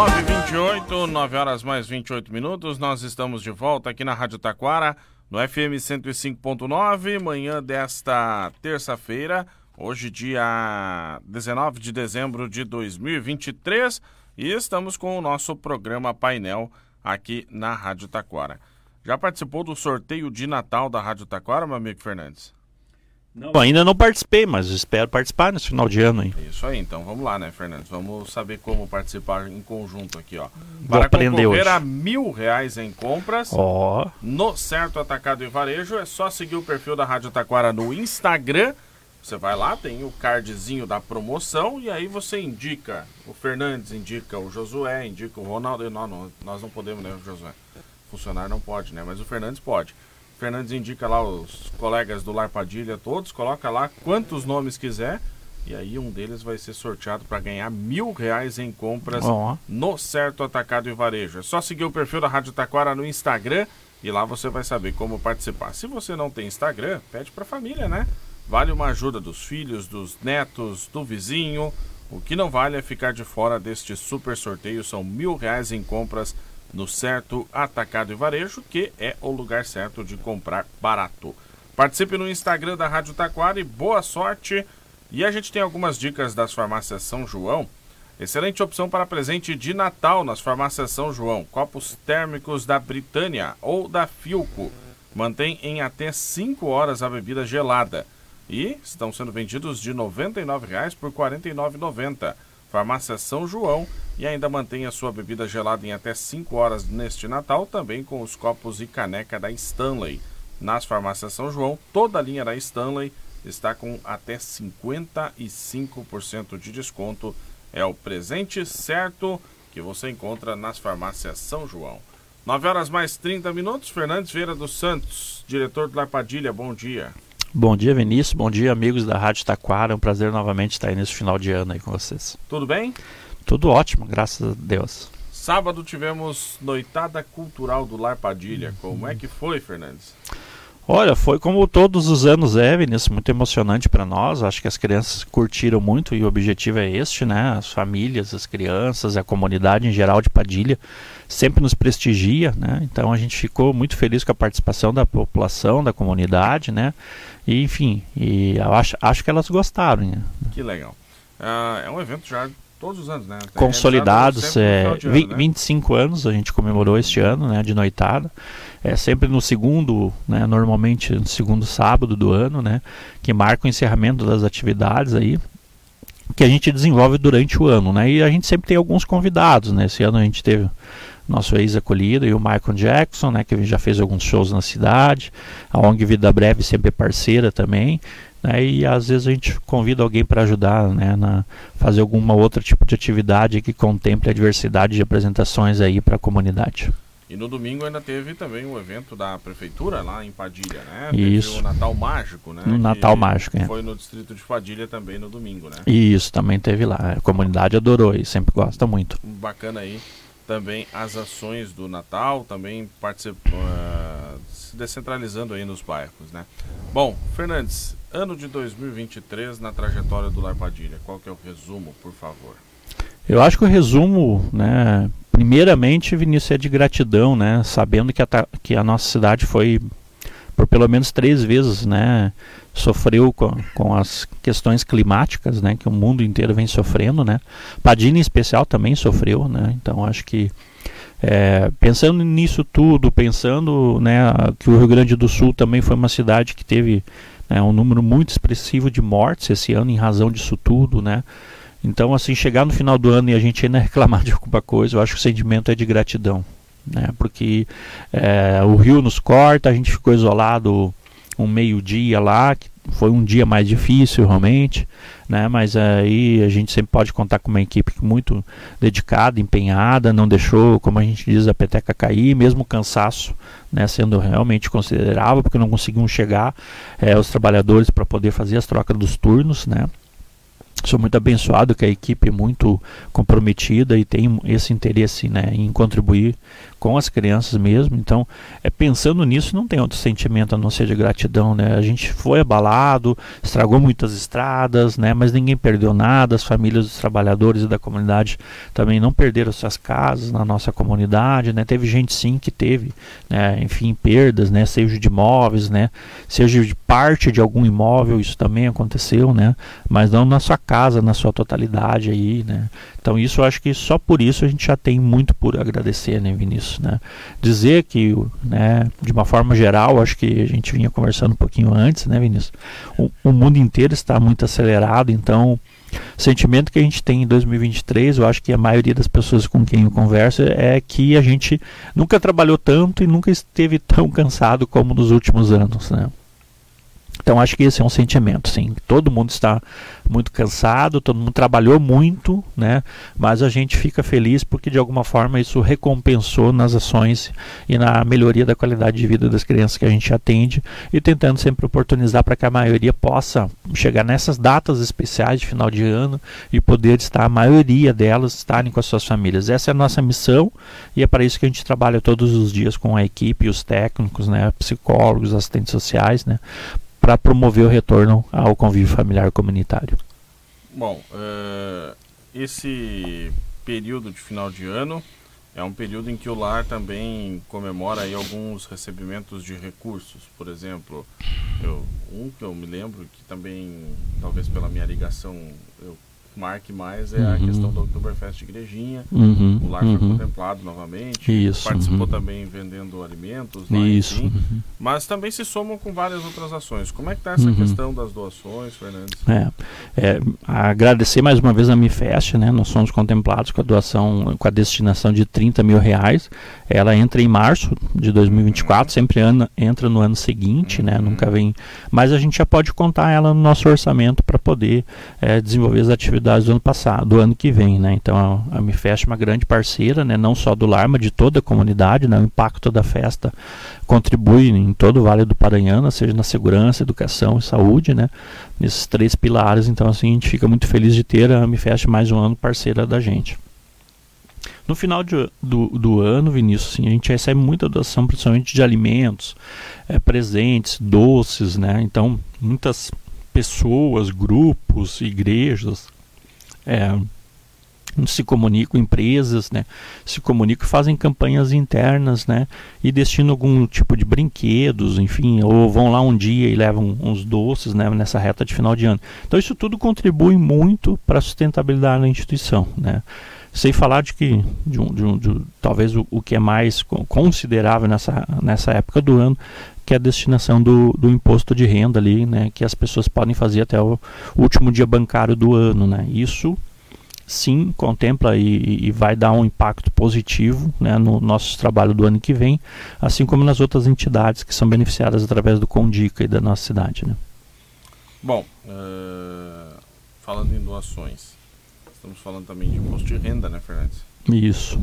9h28, 9 horas mais 28 minutos. Nós estamos de volta aqui na Rádio Taquara, no FM 105.9, manhã desta terça-feira, hoje, dia 19 de dezembro de 2023, e estamos com o nosso programa painel aqui na Rádio Taquara. Já participou do sorteio de Natal da Rádio Taquara, meu amigo Fernandes? Não, ainda não participei, mas espero participar nesse final de ano aí. Isso aí, então vamos lá, né, Fernandes? Vamos saber como participar em conjunto aqui, ó. Vou Para aprender concorrer hoje. a mil reais em compras Ó, no Certo Atacado e Varejo, é só seguir o perfil da Rádio Taquara no Instagram. Você vai lá, tem o cardzinho da promoção e aí você indica. O Fernandes indica o Josué, indica o Ronaldo. Não, não, nós não podemos, né, Josué? Funcionário não pode, né? Mas o Fernandes pode. Fernandes indica lá os colegas do Lar Padilha todos, coloca lá quantos nomes quiser. E aí um deles vai ser sorteado para ganhar mil reais em compras ó. no Certo Atacado e Varejo. É só seguir o perfil da Rádio Taquara no Instagram e lá você vai saber como participar. Se você não tem Instagram, pede para a família, né? Vale uma ajuda dos filhos, dos netos, do vizinho. O que não vale é ficar de fora deste super sorteio. São mil reais em compras no Certo Atacado e Varejo, que é o lugar certo de comprar barato. Participe no Instagram da Rádio Taquara e boa sorte. E a gente tem algumas dicas das farmácias São João. Excelente opção para presente de Natal nas farmácias São João. Copos térmicos da Britânia ou da Filco. Mantém em até 5 horas a bebida gelada. E estão sendo vendidos de R$ 99,00 por R$ 49,90. Farmácia São João e ainda mantém a sua bebida gelada em até 5 horas neste Natal, também com os copos e caneca da Stanley. Nas farmácias São João, toda a linha da Stanley está com até 55% de desconto. É o presente certo que você encontra nas farmácias São João. 9 horas mais 30 minutos. Fernandes Vieira dos Santos, diretor do Larpadilha, bom dia. Bom dia, Vinícius. Bom dia, amigos da Rádio Taquara. É um prazer novamente estar aí nesse final de ano aí com vocês. Tudo bem? Tudo ótimo, graças a Deus. Sábado tivemos noitada cultural do Larpadilha. Como é que foi, Fernandes? Olha, foi como todos os anos é, Vinícius, muito emocionante para nós. Acho que as crianças curtiram muito e o objetivo é este, né? As famílias, as crianças, a comunidade em geral de Padilha sempre nos prestigia, né? Então a gente ficou muito feliz com a participação da população, da comunidade, né? E, enfim, e acho, acho que elas gostaram, né? Que legal. Ah, é um evento já todos os anos, né? Consolidados, é, ano, né? 25 anos a gente comemorou este ano, né, de noitada. É sempre no segundo, né, normalmente no segundo sábado do ano, né, que marca o encerramento das atividades aí que a gente desenvolve durante o ano, né? E a gente sempre tem alguns convidados, né? Esse ano a gente teve nosso ex-acolhido e o Michael Jackson, né, que já fez alguns shows na cidade. A ONG Vida Breve sempre é parceira também. Né, e às vezes a gente convida alguém para ajudar né, na fazer alguma outra tipo de atividade que contemple a diversidade de apresentações aí para a comunidade. E no domingo ainda teve também um evento da prefeitura lá em Padilha, né? Isso. Teve o Natal Mágico, né? No Natal Mágico, é. Foi no distrito de Padilha também no domingo, né? Isso também teve lá. A comunidade adorou e sempre gosta muito. Bacana aí também as ações do Natal, também particip... ah, se descentralizando aí nos bairros, né? Bom, Fernandes, ano de 2023 na trajetória do Larpadilha, qual que é o resumo, por favor? Eu acho que o resumo, né, primeiramente, Vinícius, é de gratidão, né, sabendo que a, que a nossa cidade foi, por pelo menos três vezes, né, sofreu com, com as questões climáticas, né, que o mundo inteiro vem sofrendo, né, Padilha em especial também sofreu, né, então acho que é, pensando nisso tudo, pensando né, que o Rio Grande do Sul também foi uma cidade que teve né, um número muito expressivo de mortes esse ano em razão disso tudo, né? Então, assim, chegar no final do ano e a gente ainda reclamar de alguma coisa, eu acho que o sentimento é de gratidão, né? Porque é, o rio nos corta, a gente ficou isolado um meio-dia lá, que foi um dia mais difícil realmente, né? Mas aí a gente sempre pode contar com uma equipe muito dedicada, empenhada, não deixou, como a gente diz, a peteca cair, mesmo o cansaço, né? Sendo realmente considerável, porque não conseguiam chegar é, os trabalhadores para poder fazer as trocas dos turnos, né? Sou muito abençoado que a equipe é muito comprometida e tem esse interesse né, em contribuir com as crianças mesmo. Então, é pensando nisso, não tem outro sentimento a não ser de gratidão, né? A gente foi abalado, estragou muitas estradas, né? Mas ninguém perdeu nada. As famílias dos trabalhadores e da comunidade também não perderam suas casas na nossa comunidade, né? Teve gente sim que teve, né? Enfim, perdas, né? Seja de imóveis, né? Seja de parte de algum imóvel, isso também aconteceu, né? Mas não na sua casa, na sua totalidade aí, né? Então isso eu acho que só por isso a gente já tem muito por agradecer, né, Vinícius? Né? Dizer que, né, de uma forma geral, acho que a gente vinha conversando um pouquinho antes, né, Vinícius? O, o mundo inteiro está muito acelerado, então o sentimento que a gente tem em 2023, eu acho que a maioria das pessoas com quem eu converso é que a gente nunca trabalhou tanto e nunca esteve tão cansado como nos últimos anos, né? Então acho que esse é um sentimento, sim. Todo mundo está muito cansado, todo mundo trabalhou muito, né? Mas a gente fica feliz porque de alguma forma isso recompensou nas ações e na melhoria da qualidade de vida das crianças que a gente atende e tentando sempre oportunizar para que a maioria possa chegar nessas datas especiais de final de ano e poder estar a maioria delas estarem com as suas famílias. Essa é a nossa missão e é para isso que a gente trabalha todos os dias com a equipe, os técnicos, né, psicólogos, assistentes sociais, né, para promover o retorno ao convívio familiar comunitário. Bom, uh, esse período de final de ano é um período em que o lar também comemora aí alguns recebimentos de recursos. Por exemplo, eu, um que eu me lembro, que também, talvez pela minha ligação, eu marque mais é uhum. a questão do Oktoberfest Igrejinha. Uhum. O lar uhum. foi contemplado novamente. Isso. Participou uhum. também vendendo alimentos. Lá, Isso. Uhum. Mas também se somam com várias outras ações. Como é que está essa uhum. questão das doações, Fernandes? É, é, agradecer mais uma vez a Mifest, né? Nós somos contemplados com a doação, com a destinação de 30 mil reais. Ela entra em março de 2024, sempre ano, entra no ano seguinte, né? Nunca vem. Mas a gente já pode contar ela no nosso orçamento para poder é, desenvolver as atividades do ano passado, do ano que vem, né? Então a, a Mifest é uma grande parceira, né? Não só do Lar, mas de toda a comunidade, né? O impacto da festa contribui em todo o Vale do Paranhana, seja na segurança, educação e saúde, né? Nesses três pilares, então assim a gente fica muito feliz de ter a Mifest mais um ano parceira da gente. No final de, do, do ano, Vinícius, sim, a gente recebe muita doação, principalmente de alimentos, é, presentes, doces, né? Então, muitas pessoas, grupos, igrejas, é, se comunicam, empresas, né, se comunicam fazem campanhas internas, né, e destinam algum tipo de brinquedos, enfim, ou vão lá um dia e levam uns doces, né, nessa reta de final de ano. Então isso tudo contribui muito para a sustentabilidade da instituição, né. Sem falar de que, de um, de um, de, talvez o, o, que é mais considerável nessa, nessa época do ano, que é a destinação do, do imposto de renda ali, né, que as pessoas podem fazer até o último dia bancário do ano, né. Isso sim contempla e, e, vai dar um impacto positivo né, no nosso trabalho do ano que vem, assim como nas outras entidades que são beneficiadas através do Condica e da nossa cidade. Né. Bom, uh, falando em doações, estamos falando também de imposto de renda, né, Fernandes? Isso.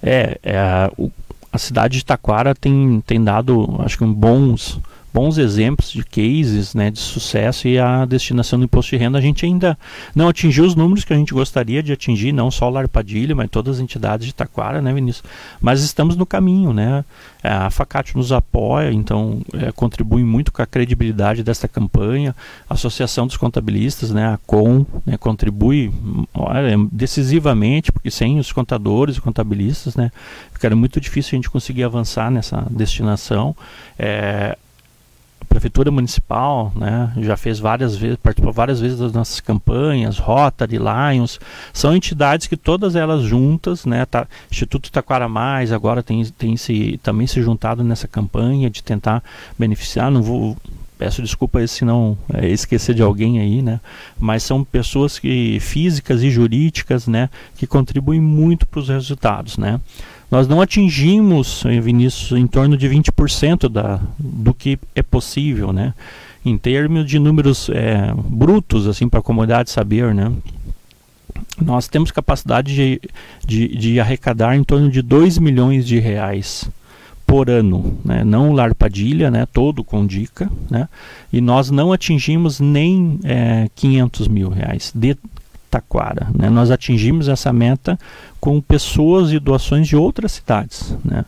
É, é o, a cidade de Taquara tem, tem dado, acho que, um bons bons exemplos de cases né, de sucesso e a destinação do imposto de renda. A gente ainda não atingiu os números que a gente gostaria de atingir, não só o Larpadilha, mas todas as entidades de Taquara, né, Vinícius? Mas estamos no caminho, né? É, a Facate nos apoia, então é, contribui muito com a credibilidade dessa campanha. A Associação dos Contabilistas, né, a COM, né, contribui olha, decisivamente, porque sem os contadores e contabilistas, né, ficaria muito difícil a gente conseguir avançar nessa destinação. É, prefeitura municipal, né, já fez várias vezes, participou várias vezes das nossas campanhas, Rotary, Lions, são entidades que todas elas juntas, né, tá, Instituto Taquara Mais agora tem, tem se, também se juntado nessa campanha de tentar beneficiar, não vou peço desculpa se não é, esquecer de alguém aí, né? Mas são pessoas que físicas e jurídicas, né, que contribuem muito para os resultados, né? Nós não atingimos, Vinícius, em torno de 20% da, do que é possível, né? Em termos de números é, brutos, assim, para a comunidade saber, né? Nós temos capacidade de, de, de, arrecadar em torno de 2 milhões de reais por ano, né? não o Lar Padilha, né? todo com dica, né? e nós não atingimos nem é, 500 mil reais de Taquara. Né? Nós atingimos essa meta com pessoas e doações de outras cidades. Né?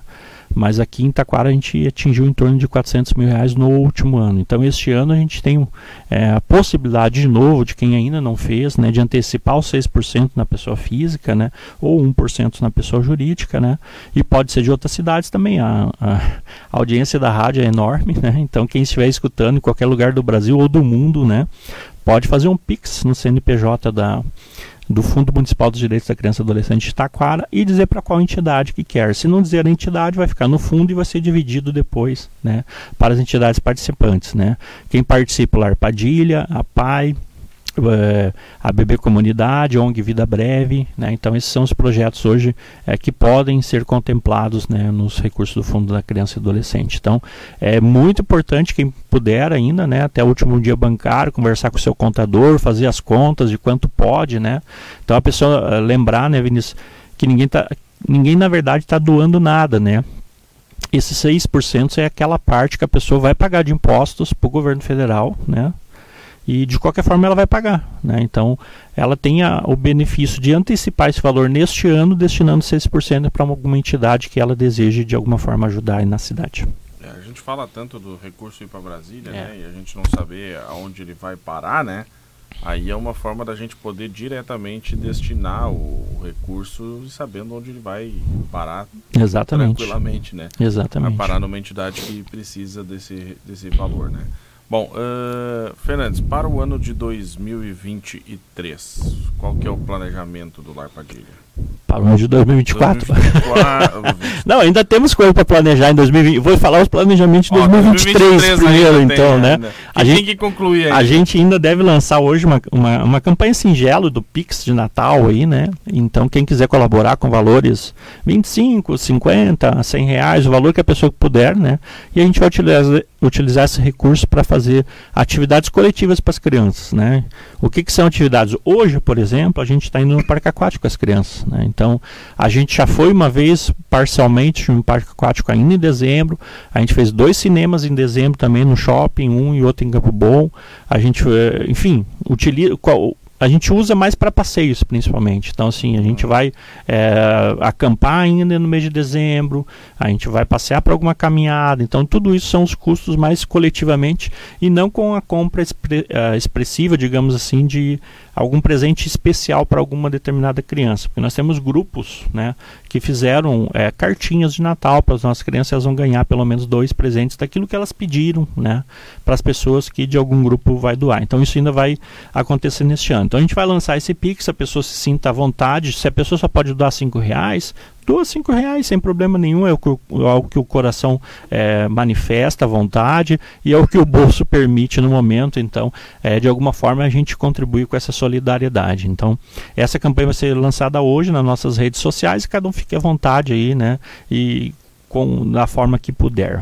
mas aqui em Taquara a gente atingiu em torno de 400 mil reais no último ano. Então este ano a gente tem é, a possibilidade de novo, de quem ainda não fez, né, de antecipar os 6% na pessoa física, né, ou 1% na pessoa jurídica, né, e pode ser de outras cidades também. A, a, audiência da rádio é enorme, né, então quem estiver escutando em qualquer lugar do Brasil ou do mundo, né, pode fazer um Pix no CNPJ da do Fundo Municipal dos Direitos da Criança e Adolescente de Taquara e dizer para qual entidade que quer. Se não dizer a entidade, vai ficar no fundo e vai ser dividido depois né, para as entidades participantes. Né. Quem participa, a Arpadilha, a PAI, a BB Comunidade, ONG Vida Breve. Né? Então, esses são os projetos hoje é, que podem ser contemplados né, nos recursos do Fundo da Criança e Adolescente. Então, é muito importante quem puder ainda, né, até o último dia bancário, conversar com o seu contador, fazer as contas de quanto pode. Né? Então, a pessoa eh, lembrar, né, Vinícius, que ninguém, tá, ninguém na verdade está doando nada. Né? Esses 6% é aquela parte que a pessoa vai pagar de impostos para o governo federal, né? E de qualquer forma ela vai pagar. Né? Então ela tem a, o benefício de antecipar esse valor neste ano, destinando 6% para alguma entidade que ela deseje de alguma forma ajudar na cidade. É, a gente fala tanto do recurso ir para Brasília, é. né? E a gente não saber aonde ele vai parar, né? Aí é uma forma da gente poder diretamente destinar o recurso sabendo onde ele vai parar Exatamente. tranquilamente, né? Exatamente. Vai parar numa entidade que precisa desse, desse valor, né? Bom, uh, Fernandes, para o ano de 2023, qual que é o planejamento do Lar Padilha? Para o ano de 2024. 2024 não, ainda temos coisa para planejar em 2020. Vou falar os planejamentos de 2023, 2023 primeiro, então, tem, né? Ainda. A gente, tem que concluir A gente ainda deve lançar hoje uma, uma, uma campanha singelo do Pix de Natal aí, né? Então, quem quiser colaborar com valores 25, 50, 100 reais, o valor que a pessoa puder, né? E a gente vai utilizar, utilizar esse recurso para fazer atividades coletivas para as crianças, né? O que, que são atividades? Hoje, por exemplo, a gente está indo no parque aquático com as crianças. Né? Então, a gente já foi uma vez parcialmente no parque aquático ainda em dezembro. A gente fez dois cinemas em dezembro também no shopping, um e outro em Campo Bom. A gente, eh, enfim, utiliza a gente usa mais para passeios, principalmente. Então, assim, a gente vai é, acampar ainda no mês de dezembro, a gente vai passear para alguma caminhada. Então, tudo isso são os custos mais coletivamente e não com a compra uh, expressiva, digamos assim, de algum presente especial para alguma determinada criança. Porque nós temos grupos né, que fizeram é, cartinhas de Natal para as nossas crianças, elas vão ganhar pelo menos dois presentes daquilo que elas pediram né, para as pessoas que de algum grupo vai doar. Então, isso ainda vai acontecer neste ano. Então a gente vai lançar esse Pix, se a pessoa se sinta à vontade, se a pessoa só pode doar cinco reais, doa cinco reais sem problema nenhum, é o que o, é o, que o coração é, manifesta à vontade e é o que o bolso permite no momento, então é, de alguma forma a gente contribui com essa solidariedade. Então essa campanha vai ser lançada hoje nas nossas redes sociais e cada um fique à vontade aí, né, e com, da forma que puder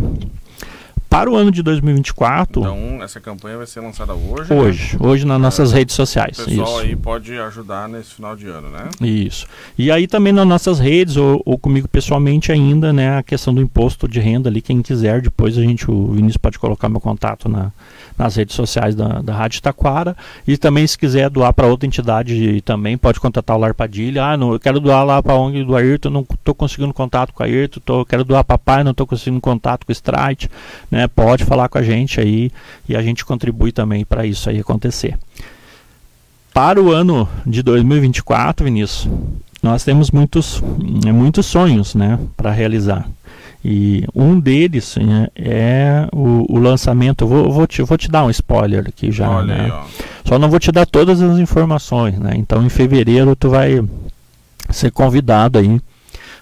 para o ano de 2024. Então, essa campanha vai ser lançada hoje? Hoje, né? hoje nas nossas é, redes sociais. O pessoal isso. aí pode ajudar nesse final de ano, né? Isso. E aí também nas nossas redes, ou, ou, comigo pessoalmente ainda, né, a questão do imposto de renda ali, quem quiser, depois a gente, o Vinícius pode colocar meu contato na, nas redes sociais da, da Rádio Taquara. E também, se quiser doar para outra entidade, também pode contatar o Lar Padilha. Ah, não, eu quero doar lá para a ONG do Ayrton, não estou conseguindo contato com a Ayrton, tô, quero doar para pai, não estou conseguindo contato com o Strike. Né? Pode falar com a gente aí e a gente contribui também para isso aí acontecer. Para o ano de 2024, Vinícius, nós temos muitos, muitos sonhos né, para realizar. E um deles né, é o, o lançamento. Vou, vou, te, vou te dar um spoiler aqui já. Olha né? aí, Só não vou te dar todas as informações. Né? Então em fevereiro tu vai ser convidado aí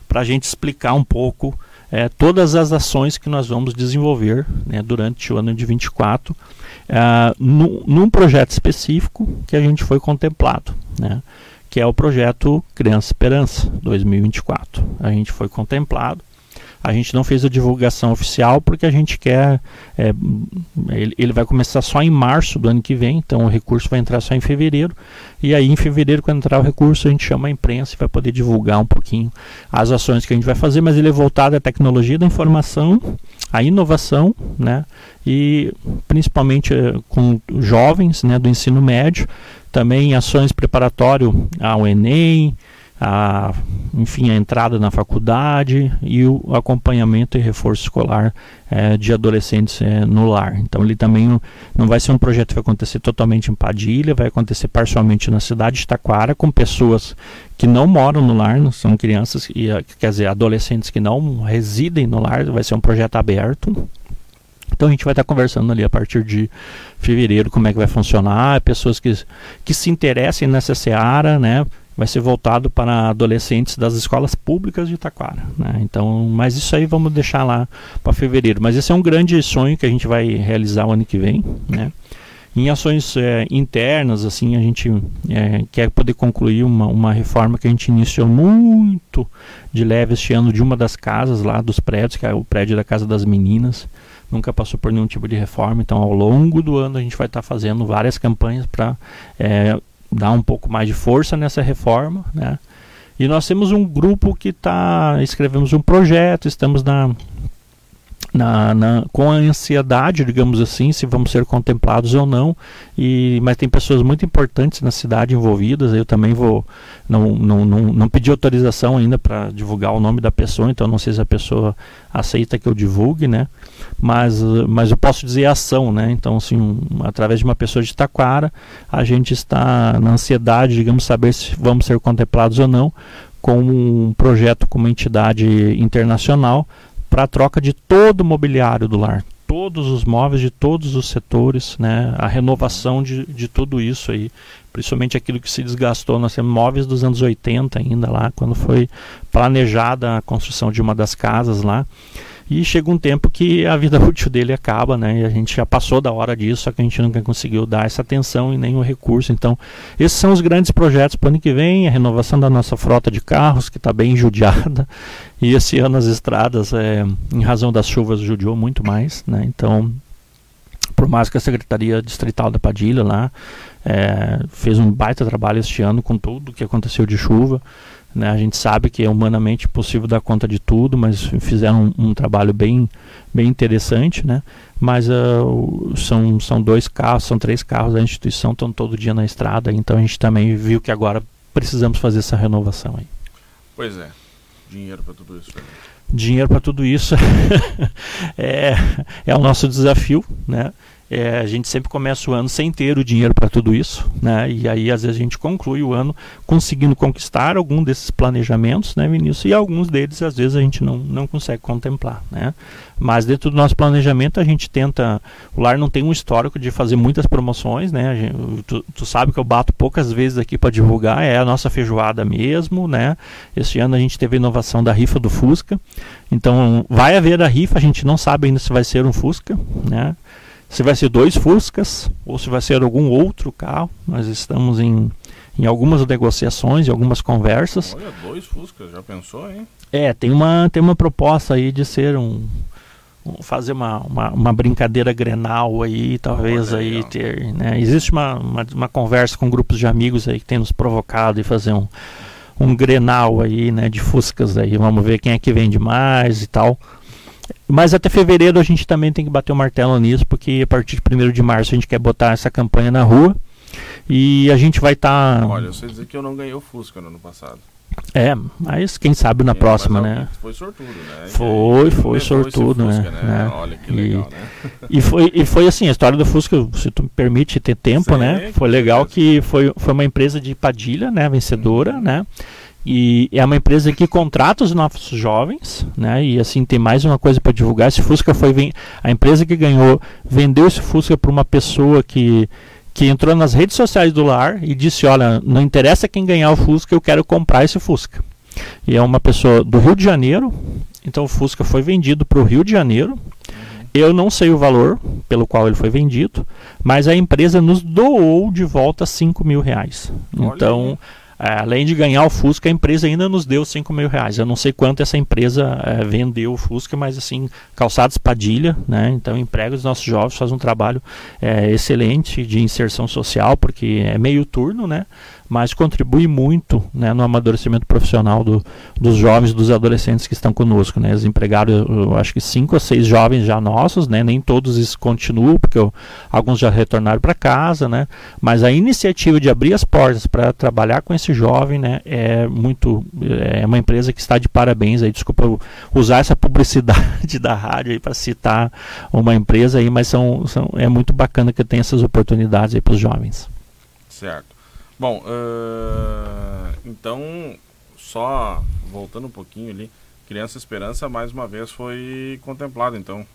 para a gente explicar um pouco é, todas as ações que nós vamos desenvolver né, durante o ano de 24 é, num, num projeto específico que a gente foi contemplado. Né? Que é o projeto Criança Esperança 2024. A gente foi contemplado A gente não fez a divulgação oficial porque a gente quer. É, ele, ele vai começar só em março do ano que vem, então o recurso vai entrar só em fevereiro. E aí, em fevereiro, quando entrar o recurso, a gente chama a imprensa e vai poder divulgar um pouquinho as ações que a gente vai fazer, mas ele é voltado à tecnologia da informação, à inovação, né? E principalmente eh, com jovens né, do ensino médio, também ações preparatórias ao Enem, a, enfim, a entrada na faculdade e o acompanhamento e reforço escolar é, de adolescentes é, no lar. Então ele também não vai ser um projeto que vai acontecer totalmente em Padilha, vai acontecer parcialmente na cidade de Taquara com pessoas que não moram no lar, são crianças e quer dizer adolescentes que não residem no lar, vai ser um projeto aberto. Então a gente vai estar conversando ali a partir de fevereiro como é que vai funcionar, pessoas que, que se interessem nessa seara, né? Vai ser voltado para adolescentes das escolas públicas de Taquara. Né? Então, mas isso aí vamos deixar lá para fevereiro. Mas esse é um grande sonho que a gente vai realizar o ano que vem. Né? Em ações é, internas, assim, a gente é, quer poder concluir uma, uma reforma que a gente iniciou muito de leve este ano de uma das casas lá dos prédios, que é o prédio da Casa das Meninas. Nunca passou por nenhum tipo de reforma, então ao longo do ano a gente vai estar fazendo várias campanhas para é, dar um pouco mais de força nessa reforma, né? E nós temos um grupo que está, escrevemos um projeto, estamos na na, na, com a ansiedade, digamos assim, se vamos ser contemplados ou não. E, mas tem pessoas muito importantes na cidade envolvidas. Eu também vou não, não, não, não pedi autorização ainda para divulgar o nome da pessoa, então não sei se a pessoa aceita que eu divulgue, né? Mas, mas eu posso dizer ação, né? Então, assim, um, através de uma pessoa de Taquara, a gente está na ansiedade, digamos, saber se vamos ser contemplados ou não com um projeto com uma entidade internacional para a troca de todo o mobiliário do lar, todos os móveis de todos os setores, né, a renovação de, de tudo isso aí, principalmente aquilo que se desgastou. Nós temos móveis dos anos 80 ainda lá, quando foi planejada a construção de uma das casas lá. E chega um tempo que a vida útil dele acaba, né? E a gente já passou da hora disso, só que a gente nunca conseguiu dar essa atenção e nenhum recurso. Então, esses são os grandes projetos para o ano que vem, a renovação da nossa frota de carros, que está bem judiada. E esse ano as estradas, é, em razão das chuvas, judiou muito mais, né? Então, por mais que a Secretaria Distrital da Padilha lá é, fez um baita trabalho este ano com tudo que aconteceu de chuva, né? A gente sabe que é humanamente impossível dar conta de tudo, mas fizeram um, um trabalho bem, bem interessante. Né? Mas uh, são, são dois carros, são três carros da instituição, estão todo dia na estrada, então a gente também viu que agora precisamos fazer essa renovação aí. Pois é, dinheiro para tudo isso. Dinheiro para tudo isso é, é o nosso desafio, né? É, a gente sempre começa o ano sem ter o dinheiro para tudo isso, né? E aí às vezes a gente conclui o ano conseguindo conquistar algum desses planejamentos, né, Vinícius? E alguns deles às vezes a gente não, não consegue contemplar, né? Mas dentro do nosso planejamento a gente tenta, o lar não tem um histórico de fazer muitas promoções, né? Gente, tu, tu, sabe que eu bato poucas vezes aqui para divulgar, é a nossa feijoada mesmo, né? Este ano a gente teve a inovação da rifa do Fusca. Então vai haver a rifa, a gente não sabe ainda se vai ser um Fusca, né? Se vai ser dois Fuscas ou se vai ser algum outro carro. Nós estamos em, em algumas negociações, em algumas conversas. Olha, dois Fuscas, já pensou, hein? É, tem uma, tem uma proposta aí de ser um, um fazer uma, uma, uma, brincadeira grenal aí, talvez aí ter, né? Existe uma, uma, uma, conversa com grupos de amigos aí que tem nos provocado e fazer um, um grenal aí, né, de Fuscas aí, vamos ver quem é que vende mais e tal. Mas até fevereiro a gente também tem que bater o martelo nisso, porque a partir de 1 de março a gente quer botar essa campanha na rua. E a gente vai estar. Tá... Olha, eu sei dizer que eu não ganhei o Fusca no ano passado. É, mas quem sabe na é, próxima, né? Foi sortudo, né? Foi, foi sortudo, né? Fusca, né? né? Olha que legal, e, né? E foi, e foi assim, a história do Fusca, se tu me permite ter tempo, Sim, né? Foi legal que foi, foi uma empresa de Padilha, né? Vencedora, uhum. né? E é uma empresa que contrata os nossos jovens, né? E assim tem mais uma coisa para divulgar. Esse Fusca foi a empresa que ganhou vendeu esse Fusca para uma pessoa que que entrou nas redes sociais do lar e disse: Olha, não interessa quem ganhar o Fusca, eu quero comprar esse Fusca. E é uma pessoa do Rio de Janeiro. Então o Fusca foi vendido para o Rio de Janeiro. Eu não sei o valor pelo qual ele foi vendido, mas a empresa nos doou de volta 5 mil reais. Olha então. Aí além de ganhar o Fusca, a empresa ainda nos deu 5 mil reais. Eu não sei quanto essa empresa é, vendeu o Fusca, mas assim, calçados Padilha, né? Então emprega os nossos jovens, faz um trabalho é, excelente de inserção social, porque é meio turno, né? mas contribui muito né, no amadurecimento profissional do, dos jovens, dos adolescentes que estão conosco. Né? Eles empregaram, eu acho que cinco ou seis jovens já nossos, né? nem todos continuam, porque eu, alguns já retornaram para casa, né? mas a iniciativa de abrir as portas para trabalhar com esse jovem né, é muito. É uma empresa que está de parabéns. Aí, desculpa usar essa publicidade da rádio para citar uma empresa aí, mas são, são, é muito bacana que tem essas oportunidades para os jovens. Certo. Bom, uh, então, só voltando um pouquinho ali, Criança Esperança mais uma vez foi contemplado, então.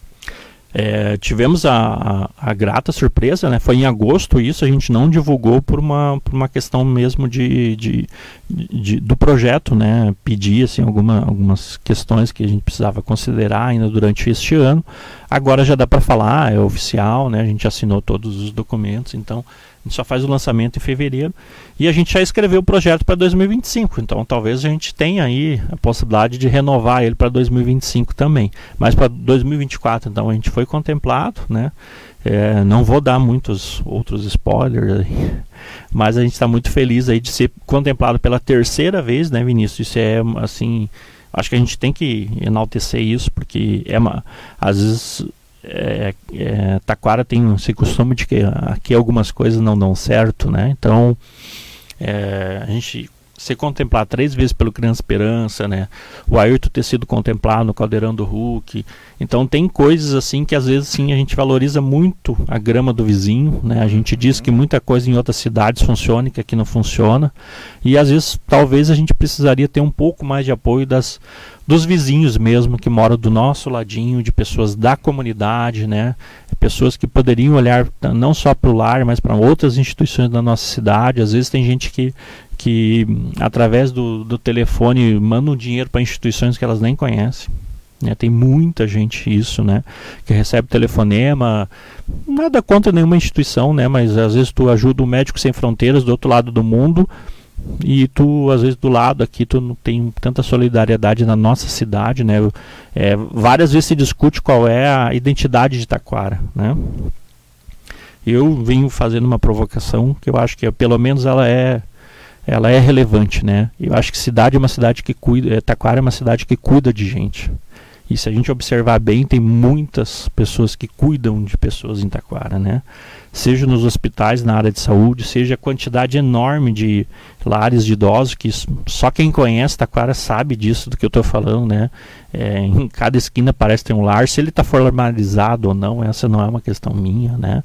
É, tivemos a, a, a, grata surpresa, né? Foi em agosto isso, a gente não divulgou por uma, por uma questão mesmo de, de, de do projeto, né? Pedir assim, alguma, algumas questões que a gente precisava considerar ainda durante este ano. Agora já dá para falar, é oficial, né? A gente assinou todos os documentos, então gente só faz o lançamento em fevereiro e a gente já escreveu o projeto para 2025. Então talvez a gente tenha aí a possibilidade de renovar ele para 2025 também. Mas para 2024, então a gente foi contemplado, né? É, não vou dar muitos outros spoilers, aí, mas a gente está muito feliz aí de ser contemplado pela terceira vez, né, Vinícius? Isso é assim, acho que a gente tem que enaltecer isso porque é uma, às vezes é, é, Taquara tem esse costume de que aqui algumas coisas não dão certo, né? Então é, a gente ser contemplado três vezes pelo Criança Esperança, né? O Ayrton ter sido contemplado no Caldeirão do Hulk. Então tem coisas assim que às vezes sim a gente valoriza muito a grama do vizinho, né? A gente diz que muita coisa em outras cidades funciona e que aqui não funciona. E às vezes talvez a gente precisaria ter um pouco mais de apoio das dos vizinhos mesmo que moram do nosso ladinho, de pessoas da comunidade, né? Pessoas que poderiam olhar não só para o lar, mas para outras instituições da nossa cidade. Às vezes tem gente que que através do, do telefone mandam dinheiro para instituições que elas nem conhecem. Né? Tem muita gente isso, né? Que recebe telefonema, nada contra nenhuma instituição, né? Mas às vezes tu ajuda o Médico Sem Fronteiras do outro lado do mundo e tu às vezes do lado aqui tu não tem tanta solidariedade na nossa cidade, né? É, várias vezes se discute qual é a identidade de Taquara, né? Eu venho fazendo uma provocação que eu acho que pelo menos ela é ela é relevante, né? Eu acho que cidade é uma cidade que cuida, é, Taquara é uma cidade que cuida de gente. E se a gente observar bem, tem muitas pessoas que cuidam de pessoas em Taquara, né? Seja nos hospitais, na área de saúde, seja a quantidade enorme de lares de idosos, que só quem conhece Taquara sabe disso do que eu estou falando, né? É, em cada esquina parece ter um lar. Se ele está formalizado ou não, essa não é uma questão minha, né?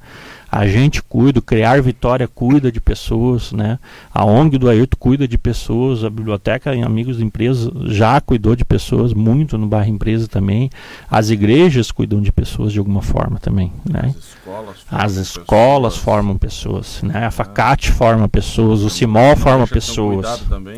A gente cuida, Criar Vitória cuida de pessoas, né? A ONG do Ayrton cuida de pessoas, a Biblioteca em Amigos de Empresa já cuidou de pessoas, muito no bairro Empresa também. As igrejas cuidam de pessoas de alguma forma também, né? As escolas formam, As escolas pessoas. formam pessoas, né? A Facate ah. forma pessoas, o Simol forma pessoas.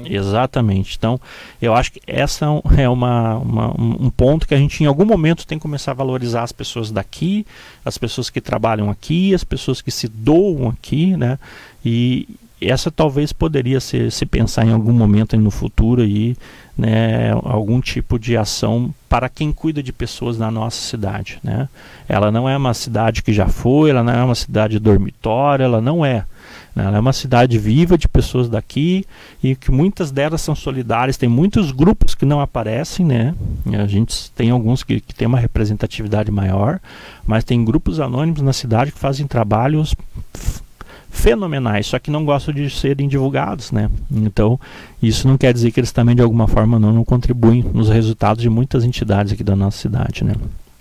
Exatamente. Então, eu acho que essa é uma, uma, um ponto que a gente em algum momento tem que começar a valorizar as pessoas daqui, as pessoas que trabalham aqui, as pessoas pessoas que se doam aqui, né? E essa talvez poderia ser, se pensar em algum momento no futuro aí, né, algum tipo de ação para quem cuida de pessoas na nossa cidade, né? Ela não é uma cidade que já foi, ela não é uma cidade dormitória, ela não é. Né? Ela é uma cidade viva de pessoas daqui e que muitas delas são solidárias. Tem muitos grupos que não aparecem, né? A gente tem alguns que, que tem uma representatividade maior, mas tem grupos anônimos na cidade que fazem trabalhos fenomenais, só que não gostam de serem divulgados, né? Então, isso não quer dizer que eles também de alguma forma não, não contribuem nos resultados de muitas entidades aqui da nossa cidade, né?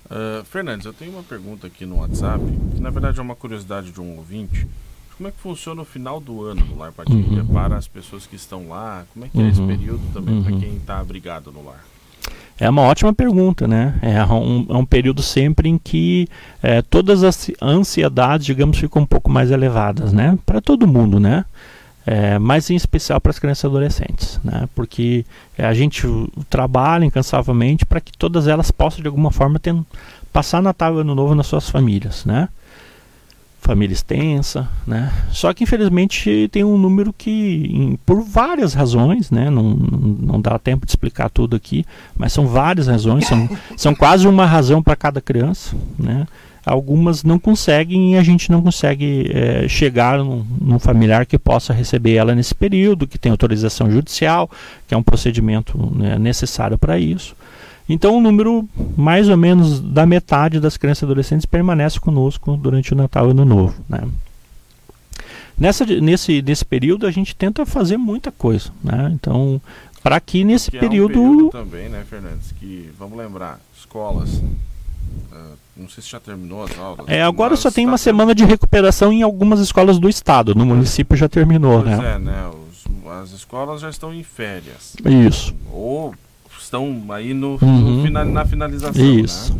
Uh, Fernandes, eu tenho uma pergunta aqui no WhatsApp, que na verdade é uma curiosidade de um ouvinte. Como é que funciona o final do ano no Lar Padilha uhum. para as pessoas que estão lá? Como é que uhum. é esse uhum. período também uhum. para quem está abrigado no lar? É uma ótima pergunta, né? É um, é um período sempre em que é, todas as ansiedades, digamos, ficam um pouco mais elevadas, né? Para todo mundo, né? É, mas em especial para as crianças e adolescentes, né? Porque é, a gente trabalha incansavelmente para que todas elas possam de alguma forma ter, passar Natal e Ano Novo nas suas famílias, né? Família extensa, né? Só que infelizmente tem um número que, em, por várias razões, né? Não, não dá tempo de explicar tudo aqui, mas são várias razões, são, são quase uma razão para cada criança, né? Algumas não conseguem e a gente não consegue é, chegar num, num, familiar que possa receber ela nesse período, que tem autorização judicial, que é um procedimento né, necessário para isso. Então, o um número mais ou menos da metade das crianças e adolescentes permanece conosco durante o Natal e Ano Novo. Né? Nessa, nesse, nesse período, a gente tenta fazer muita coisa. Né? Então, para que nesse que período... É um período também, né, Fernandes? Que, vamos lembrar, escolas... Uh, não sei se já terminou as aulas. É, agora só tem tá uma semana de recuperação em algumas escolas do estado. No município já terminou, pois né? é, né? Os, as escolas já estão em férias. Isso. Ou estão aí no, uhum. no final, na finalização. Isso. Né?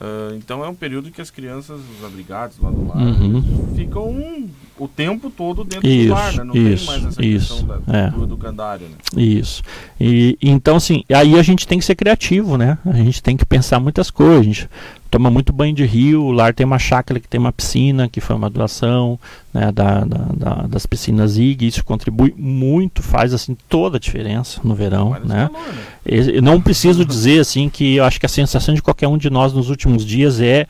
Uh, então é um período que as crianças, os abrigados lá do lar, uhum. ficam o tempo todo dentro isso, do lar, né? Não isso, tem mais essa isso, questão da, é. do educandário. Né? Isso. E, então, assim, aí a gente tem que ser criativo, né? A gente tem que pensar muitas coisas. A gente toma muito banho de rio, o lar tem uma chácara que tem uma piscina, que foi uma doação né, da, da, da, das piscinas IG, isso contribui muito, faz assim toda a diferença no verão. Né? Calor, né? Não preciso dizer assim que eu acho que a sensação de qualquer um de nós nos últimos dias é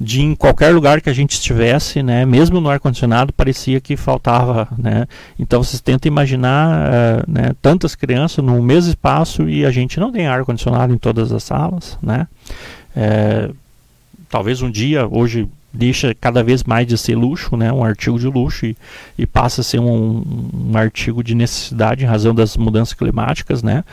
de em qualquer lugar que a gente estivesse, né, mesmo no ar condicionado, parecia que faltava, né. Então vocês tentam imaginar, uh, né, tantas crianças no mesmo espaço e a gente não tem ar condicionado em todas as salas, né. É, talvez um dia, hoje deixa cada vez mais de ser luxo, né, um artigo de luxo e, e passa a ser um, um, artigo de necessidade em razão das mudanças climáticas, né.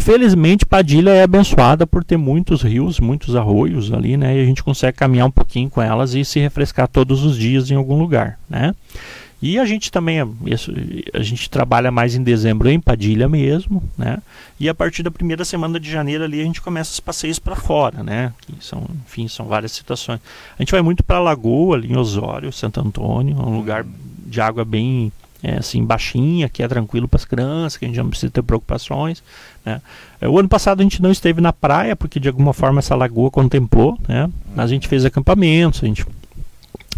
Felizmente Padilha é abençoada por ter muitos rios, muitos arroios ali, né, e a gente consegue caminhar um pouquinho com elas e se refrescar todos os dias em algum lugar, né. E a gente também, a gente trabalha mais em dezembro em Padilha mesmo, né? E a partir da primeira semana de janeiro ali a gente começa os passeios para fora, né? Que são, enfim, são várias situações. A gente vai muito para Lagoa, ali em Osório, Santo Antônio, um lugar de água bem é, assim baixinha, que é tranquilo para as crianças, que a gente não precisa ter preocupações. Né? É, o ano passado a gente não esteve na praia porque de alguma forma essa lagoa contemplou, né? Mas a gente fez acampamentos, a gente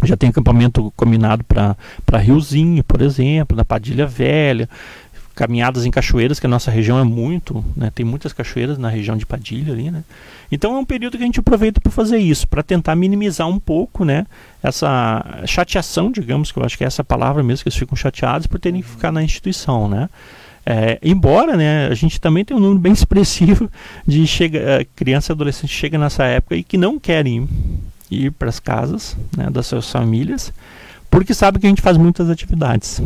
já tem acampamento combinado para Riozinho, por exemplo, na Padilha Velha, caminhadas em cachoeiras, que a nossa região é muito, né, tem muitas cachoeiras na região de Padilha ali, né? Então é um período que a gente aproveita para fazer isso, para tentar minimizar um pouco, né, essa chateação, digamos, que eu acho que é essa palavra mesmo, que eles ficam chateados por terem que ficar na instituição, né? É, embora né, a gente também tem um número bem expressivo de chega, eh, criança e adolescente chega nessa época e que não querem ir para as casas né, das suas famílias, porque sabe que a gente faz muitas atividades,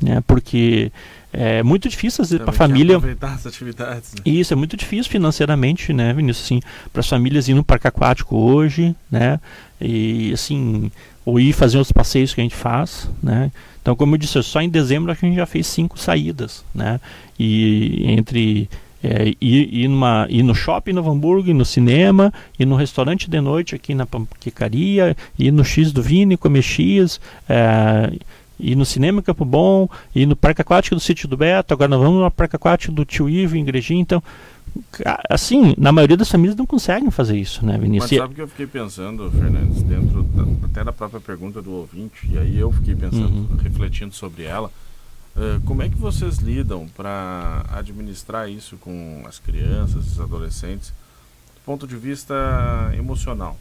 né, porque é muito difícil para a família aproveitar as atividades. Né? Isso é muito difícil financeiramente, né, Vinícius? Assim, para as famílias ir no parque aquático hoje, né? E assim, ou ir fazer os passeios que a gente faz, né? Então, como eu disse, só em dezembro a gente já fez cinco saídas, né? E entre é, ir, ir, numa, ir no shopping no Hamburgo, ir no cinema, ir no restaurante de noite aqui na Panquecaria, ir no X do Vini, comer X, é, ir no cinema em Campo Bom, ir no Parque Aquático do Sítio do Beto, agora nós vamos no Parque Aquático do Tio Ivo, em Igrejinha, então assim, na maioria das famílias não conseguem fazer isso, né, Vinícius? Mas sabe o que eu fiquei pensando, Fernandes, dentro da, até da própria pergunta do ouvinte, e aí eu fiquei pensando, uhum. refletindo sobre ela, Uh, como é que vocês lidam para administrar isso com as crianças, os adolescentes, do ponto de vista emocional?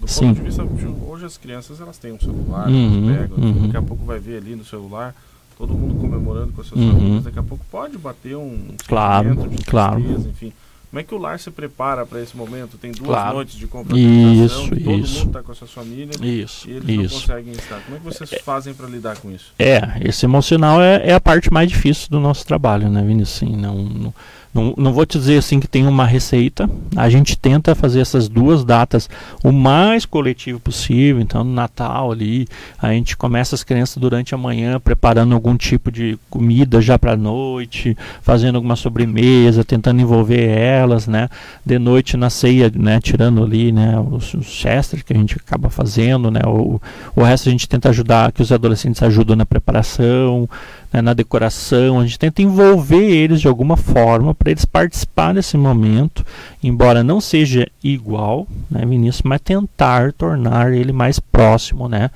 Do Sim. ponto de vista hoje as crianças elas têm um celular, uhum, elas pegam, uhum. daqui a pouco vai ver ali no celular todo mundo comemorando com as suas uhum. famílias, daqui a pouco pode bater um claro, de tristeza, claro. enfim. Como é que o lar se prepara para esse momento? Tem duas Claro. noites de confraternização, Isso, todo isso. mundo está com as suas famílias Isso, e eles não isso. conseguem estar. Como é que vocês fazem para lidar com isso? É, esse emocional é, é a parte mais difícil do nosso trabalho, né, Vinícius? Sim, não, não, não, não vou te dizer assim que tem uma receita. A gente tenta fazer essas duas datas o mais coletivo possível. Então, no Natal ali, a gente começa as crianças durante a manhã preparando algum tipo de comida já para a noite, fazendo alguma sobremesa, tentando envolver elas, né? De noite na ceia, né? Tirando ali, né? Os, os chesters que a gente acaba fazendo, né? O, o resto a gente tenta ajudar, que os adolescentes ajudam na preparação né, na decoração, a gente tenta envolver eles de alguma forma para eles participarem desse momento, embora não seja igual, né, Vinícius, mas tentar tornar ele mais próximo né,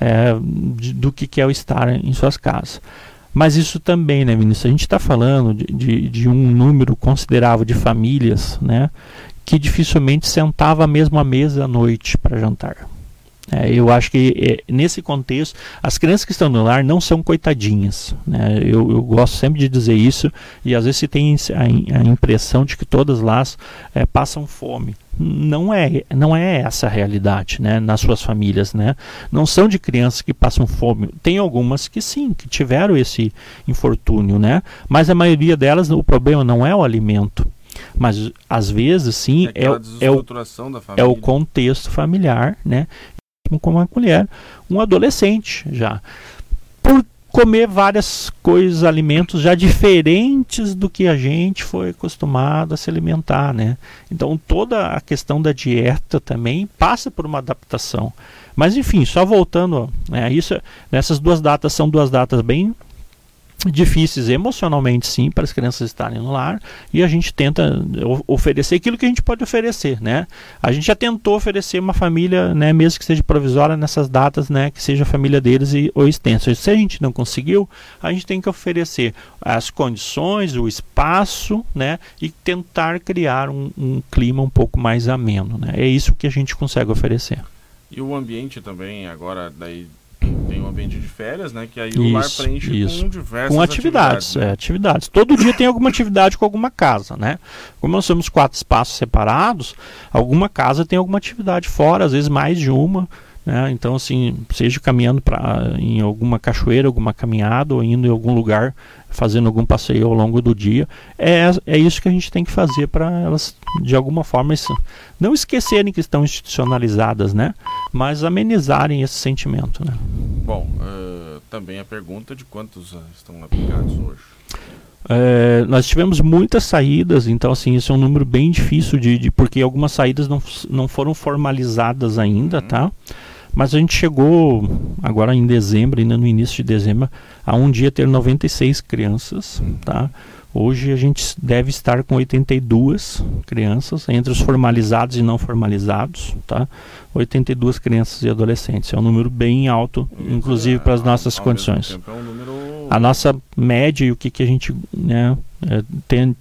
é, de, do que, que é o estar em suas casas. Mas isso também, né, Vinícius? A gente está falando de, de, de, um número considerável de famílias né, que dificilmente sentava à mesma mesa à noite para jantar. É, eu acho que é, nesse contexto, as crianças que estão no lar não são coitadinhas. Né? Eu, eu, gosto sempre de dizer isso, e às vezes se tem a, a impressão de que todas lá é, passam fome. Não é, não é essa a realidade né, nas suas famílias. Né? Não são de crianças que passam fome. Tem algumas que sim, que tiveram esse infortúnio, né? mas a maioria delas, o problema não é o alimento. Mas às vezes sim é, é, é, o, é o contexto familiar, né? Com uma mulher, um adolescente já. Por comer várias coisas, alimentos já diferentes do que a gente foi acostumado a se alimentar, né? Então toda a questão da dieta também passa por uma adaptação. Mas enfim, só voltando, né, isso, nessas duas datas são duas datas bem difíceis emocionalmente sim para as crianças estarem no lar e a gente tenta oferecer aquilo que a gente pode oferecer né? A gente já tentou oferecer uma família né mesmo que seja provisória nessas datas né que seja a família deles e, ou extensa. Se a gente não conseguiu a gente tem que oferecer as condições o espaço né e tentar criar um, um clima um pouco mais ameno né? É isso que a gente consegue oferecer. E o ambiente também agora daí ambiente de férias, né? Que aí isso, o lar preenche isso. com diversas com atividades. Atividades, né? é, atividades. Todo dia tem alguma atividade com alguma casa, né? Como nós temos quatro espaços separados, alguma casa tem alguma atividade fora, às vezes mais de uma. Né? Então, assim, seja caminhando pra, em alguma cachoeira, alguma caminhada, ou indo em algum lugar, fazendo algum passeio ao longo do dia, é, é isso que a gente tem que fazer para elas, de alguma forma, isso, não esquecerem que estão institucionalizadas, né? mas amenizarem esse sentimento. Né? Bom, uh, também a pergunta de quantos estão aplicados hoje. É, nós tivemos muitas saídas, então assim, isso é um número bem difícil de, de porque algumas saídas não, não foram formalizadas ainda, uhum. tá? Mas a gente chegou agora em dezembro, ainda no início de dezembro, a um dia ter 96 crianças, tá? Hoje a gente deve estar com 82 crianças, entre os formalizados e não formalizados, tá? 82 crianças e adolescentes. É um número bem alto, inclusive para as nossas condições. é um número... A nossa média e o que, que a gente né, é,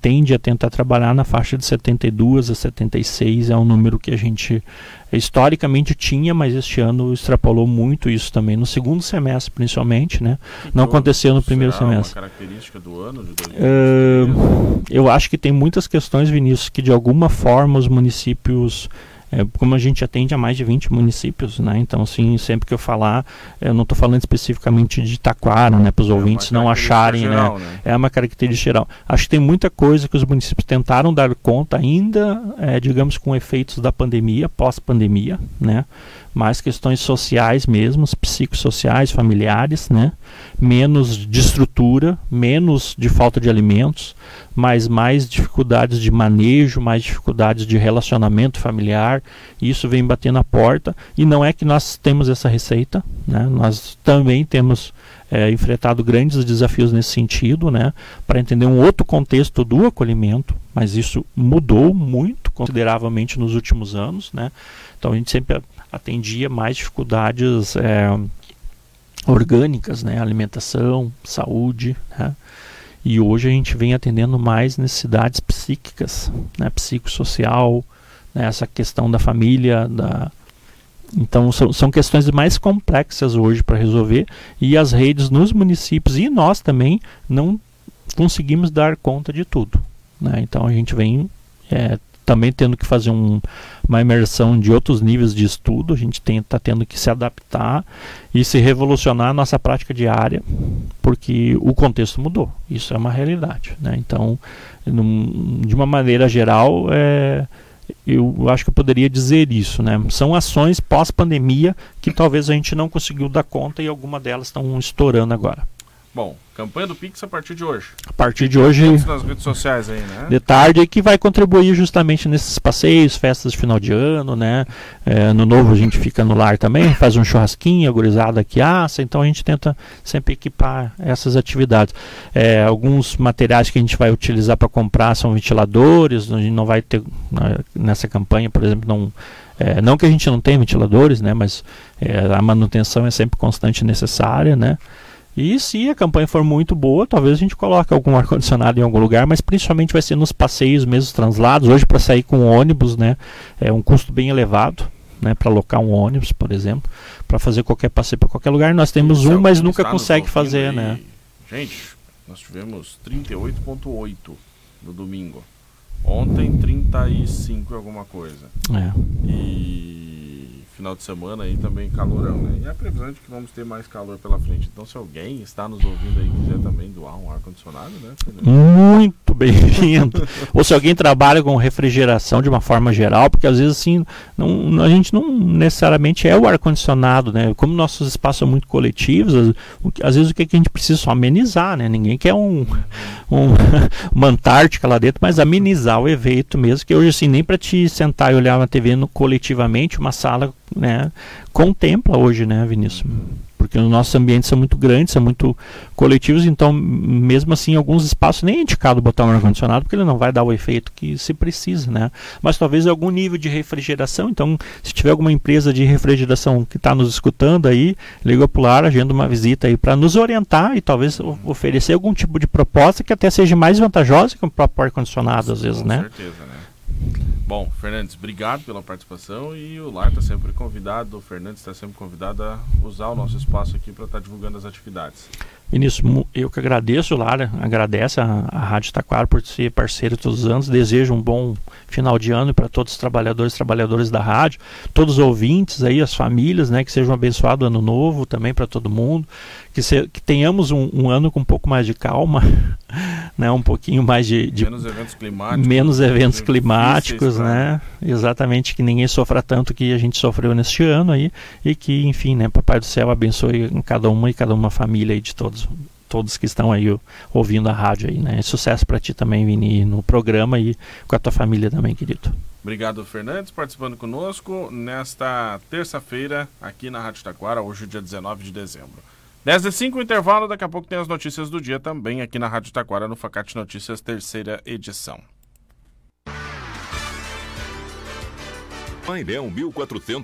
tende a tentar trabalhar na faixa de 72 a 76 é um número que a gente historicamente tinha, mas este ano extrapolou muito isso também no segundo semestre principalmente, né? Então, Não aconteceu no primeiro semestre. Uma característica do ano de uh, eu acho que tem muitas questões, Vinícius, que de alguma forma os municípios é, como a gente atende a mais de 20 municípios, né? Então, assim, sempre que eu falar, eu não estou falando especificamente de Taquara, né? Para os é ouvintes não acharem, né? geral, né? né? É uma característica geral. Acho que tem muita coisa que os municípios tentaram dar conta ainda, é, digamos, com efeitos da pandemia, pós-pandemia, né? Mais questões sociais mesmo, psicossociais, familiares, né? menos de estrutura, menos de falta de alimentos, mas mais dificuldades de manejo, mais dificuldades de relacionamento familiar. Isso vem bater na porta e não é que nós temos essa receita, né? nós também temos é, enfrentado grandes desafios nesse sentido, né? para entender um outro contexto do acolhimento, mas isso mudou muito consideravelmente nos últimos anos. Né? Então a gente sempre atendia mais dificuldades é, orgânicas, né? alimentação, saúde. Né? E hoje a gente vem atendendo mais necessidades psíquicas, né? psicossocial, né? essa questão da família, da, então são, são questões mais complexas hoje para resolver e as redes nos municípios e nós também não conseguimos dar conta de tudo. Né? Então a gente vem é, também tendo que fazer um, uma imersão de outros níveis de estudo, a gente está tendo que se adaptar e se revolucionar a nossa prática diária, porque o contexto mudou, isso é uma realidade. Né? Então, num, de uma maneira geral, é, eu acho que eu poderia dizer isso. Né? São ações pós-pandemia que talvez a gente não conseguiu dar conta e algumas delas estão estourando agora. Bom, campanha do Pix a partir de hoje. A partir de hoje. Nas redes sociais aí, né? De tarde, que vai contribuir justamente nesses passeios, festas de final de ano, né? É, no novo a gente fica no lar também, faz um churrasquinho, a gurizada que assa, então a gente tenta sempre equipar essas atividades. É, alguns materiais que a gente vai utilizar para comprar são ventiladores, a gente não vai ter né, nessa campanha, por exemplo, não. É, não que a gente não tenha ventiladores, né, mas é, a manutenção é sempre constante e necessária, né? E se a campanha for muito boa, talvez a gente coloque algum ar-condicionado em algum lugar, mas principalmente vai ser nos passeios mesmo translados. Hoje, para sair com ônibus, né, é um custo bem elevado. Né, para alocar um ônibus, por exemplo, para fazer qualquer passeio para qualquer lugar. Nós temos um, mas nunca consegue fazer, né? Gente, nós tivemos 38.8 no domingo. Ontem 35 alguma coisa. É. E final de semana aí também calorão, né? E a previsão é de que vamos ter mais calor pela frente. Então, se alguém está nos ouvindo aí quiser também doar um ar-condicionado, né? Muito bem-vindo. Ou se alguém trabalha com refrigeração de uma forma geral, porque às vezes assim, não, a gente não necessariamente é o ar-condicionado, né? Como nossos espaços são muito coletivos, às, vezes o que, é que a gente precisa só amenizar, né? Ninguém quer um, um uma Antártica lá dentro, mas amenizar o evento mesmo, que hoje assim, nem para te sentar e olhar uma TV no, coletivamente, uma sala né, contempla hoje, né, Vinícius? Porque os nossos ambientes são muito grandes, são muito coletivos, então mesmo assim alguns espaços nem é indicado botar um ar-condicionado porque ele não vai dar o efeito que se precisa, né? Mas talvez algum nível de refrigeração, então se tiver alguma empresa de refrigeração que está nos escutando aí, liga para o lar, agenda uma visita aí para nos orientar e talvez oferecer algum tipo de proposta que até seja mais vantajosa que o próprio ar-condicionado às vezes, Com né? certeza, né? Bom, Fernandes, obrigado pela participação e o Lar está sempre convidado, o Fernandes está sempre convidado a usar o nosso espaço aqui para estar tá divulgando as atividades. Vinícius, eu que agradeço, Lara, agradece a, a Rádio Taquara por ser parceiro todos os anos, desejo um bom final de ano para todos os trabalhadores e trabalhadoras da rádio, todos os ouvintes aí, as famílias, né, que sejam abençoado ano novo também para todo mundo, que, se, que tenhamos um, um, ano com um pouco mais de calma, né, um pouquinho mais de, de menos eventos climáticos, menos eventos climáticos, né, exatamente que ninguém sofra tanto que a gente sofreu neste ano aí e que, enfim, né, Papai do Céu abençoe cada uma e cada uma família aí de todos todos que estão aí ouvindo a rádio aí, né? Sucesso para ti também, Vini, no programa e com a tua família também, querido. Obrigado, Fernandes, participando conosco nesta terça-feira aqui na Rádio Taquara, hoje dia 19 de dezembro. 10 e 5, intervalo, daqui a pouco tem as notícias do dia também aqui na Rádio Taquara, no Facate Notícias, terceira edição. Painel 1400